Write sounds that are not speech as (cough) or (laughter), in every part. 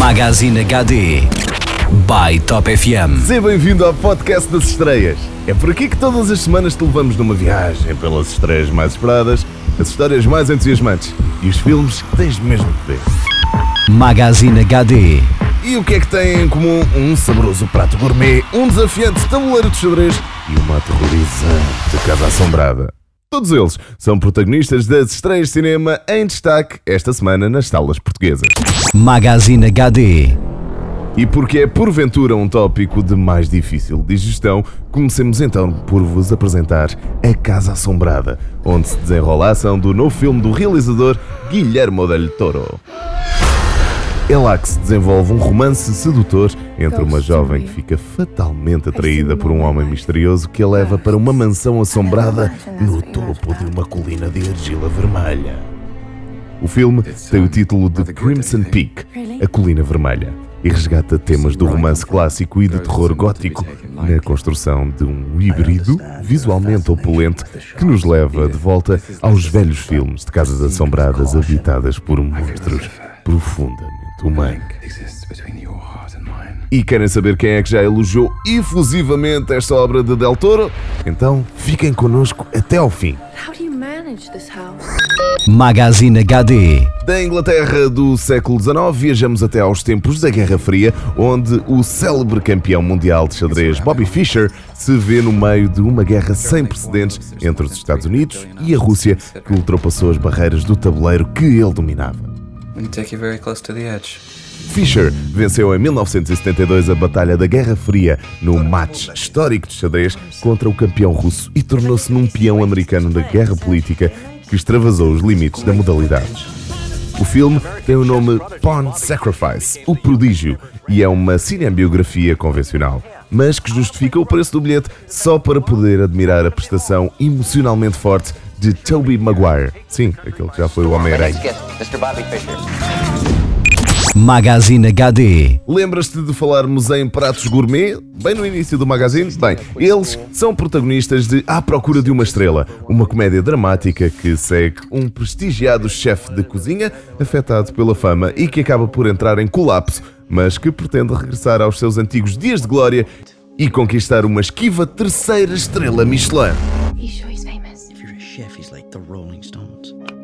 Magazine HD by Top FM. Seja bem-vindo ao podcast das estreias. É por aqui que todas as semanas te levamos numa viagem pelas estreias mais esperadas, as histórias mais entusiasmantes e os filmes que tens mesmo que ver. Magazine HD. E o que é que têm em comum um saboroso prato gourmet, um desafiante tabuleiro de xadrez e uma aterrorizante casa assombrada? Todos eles são protagonistas das estreias de cinema em destaque esta semana nas salas portuguesas. Magazine HD. E porque é porventura um tópico de mais difícil digestão, comecemos então por vos apresentar A Casa Assombrada, onde se desenrola a ação do novo filme do realizador Guillermo del Toro. É lá que se desenvolve um romance sedutor entre uma jovem que fica fatalmente atraída por um homem misterioso que a leva para uma mansão assombrada no topo de uma colina de argila vermelha. O filme tem o título de Crimson Peak, a Colina Vermelha, e resgata temas do romance clássico e de terror gótico na construção de um híbrido visualmente opulento que nos leva de volta aos velhos filmes de casas assombradas habitadas por monstros profundamente E querem saber quem é que já elogiou efusivamente esta obra de Del Toro? Então fiquem connosco até ao fim. Magazine HD. Da Inglaterra do século XIX, viajamos até aos tempos da Guerra Fria, onde o célebre campeão mundial de xadrez Bobby Fischer se vê no meio de uma guerra sem precedentes entre os Estados Unidos e a Rússia, que ultrapassou as barreiras do tabuleiro que ele dominava. We take you very close to the edge. Fischer venceu em 1972 a Batalha da Guerra Fria no match histórico de xadrez contra o campeão russo e tornou-se num peão americano da guerra política que extravasou os limites da modalidade. O filme tem o nome Pawn Sacrifice, o prodígio, e é uma cinebiografia convencional, mas que justifica o preço do bilhete só para poder admirar a prestação emocionalmente forte de Tobey Maguire. Sim, aquele que já foi o Homem-Aranha. Magazine HD. Lembras-te de falarmos em pratos gourmet? Bem no início do magazine? Bem, eles são protagonistas de À Procura de uma Estrela, uma comédia dramática que segue um prestigiado chefe de cozinha afetado pela fama e que acaba por entrar em colapso, mas que pretende regressar aos seus antigos dias de glória e conquistar uma esquiva terceira estrela Michelin.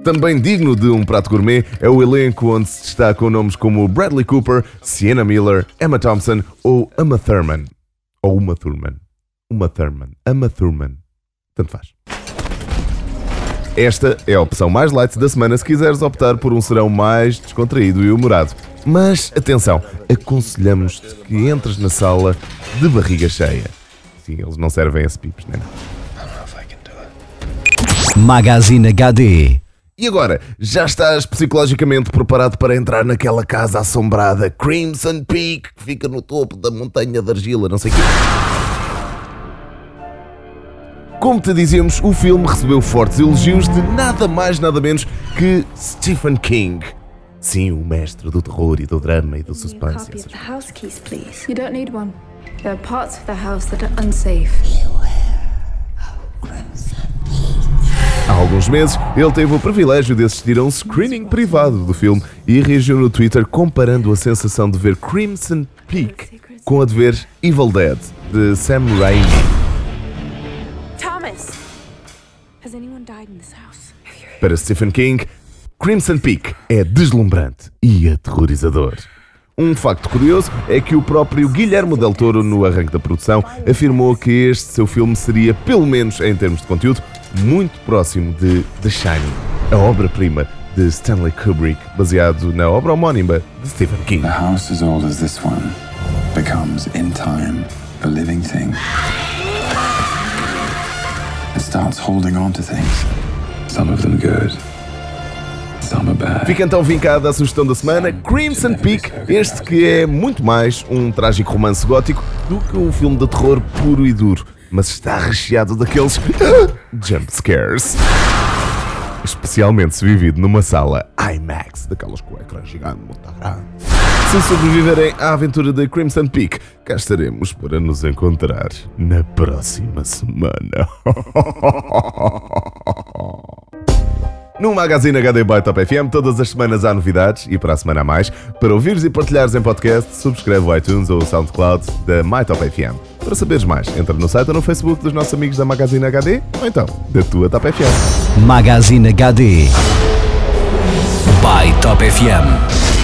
Também digno de um prato gourmet é o elenco onde se destacam nomes como Bradley Cooper, Sienna Miller, Emma Thompson ou Uma Thurman. Ou Uma Thurman. Uma Thurman. Uma Thurman. Tanto faz. Esta é a opção mais light da semana se quiseres optar por um serão mais descontraído e humorado. Mas atenção, aconselhamos-te que entres na sala de barriga cheia. Sim, eles não servem esse pipos, né? Magazine HD. E agora, já estás psicologicamente preparado para entrar naquela casa assombrada Crimson Peak que fica no topo da montanha de argila, não sei o quê? Como te dizíamos, o filme recebeu fortes elogios de nada mais nada menos que Stephen King. Sim, o mestre do terror e do drama e do suspense. copy of essas the house keys, please. You don't need one. There are parts of the house that are unsafe. Há alguns meses, ele teve o privilégio de assistir a um screening privado do filme e reagiu no Twitter comparando a sensação de ver Crimson Peak com a de ver Evil Dead, de Sam Raimi. Thomas! Has anyone died in this house? Para Stephen King, Crimson Peak é deslumbrante e aterrorizador. Um facto curioso é que o próprio Guilherme Del Toro, no arranque da produção, afirmou que este seu filme seria, pelo menos em termos de conteúdo, muito próximo de The Shining, a obra-prima de Stanley Kubrick, baseado na obra homónima de Stephen King. A house as old as this one becomes, in time, a living thing. It starts holding on to things. Some of them good. Fica então vincada a sugestão da semana, Crimson Peak, este que é muito mais um trágico romance gótico do que um filme de terror puro e duro, mas está recheado daqueles (gasps) jump scares. Especialmente se vivido numa sala IMAX, daquelas com o ecrã gigante muito grande. Se sobreviverem à aventura de Crimson Peak, cá estaremos para nos encontrar na próxima semana. (laughs) No Magazine HD by Top FM, todas as semanas há novidades e para a semana a mais. Para ouvires e partilhares em podcast, subscreve o iTunes ou o SoundCloud da My Top FM. Para saberes mais, entra no site ou no Facebook dos nossos amigos da Magazine HD ou então da tua Top FM. Magazine HD. By Top FM.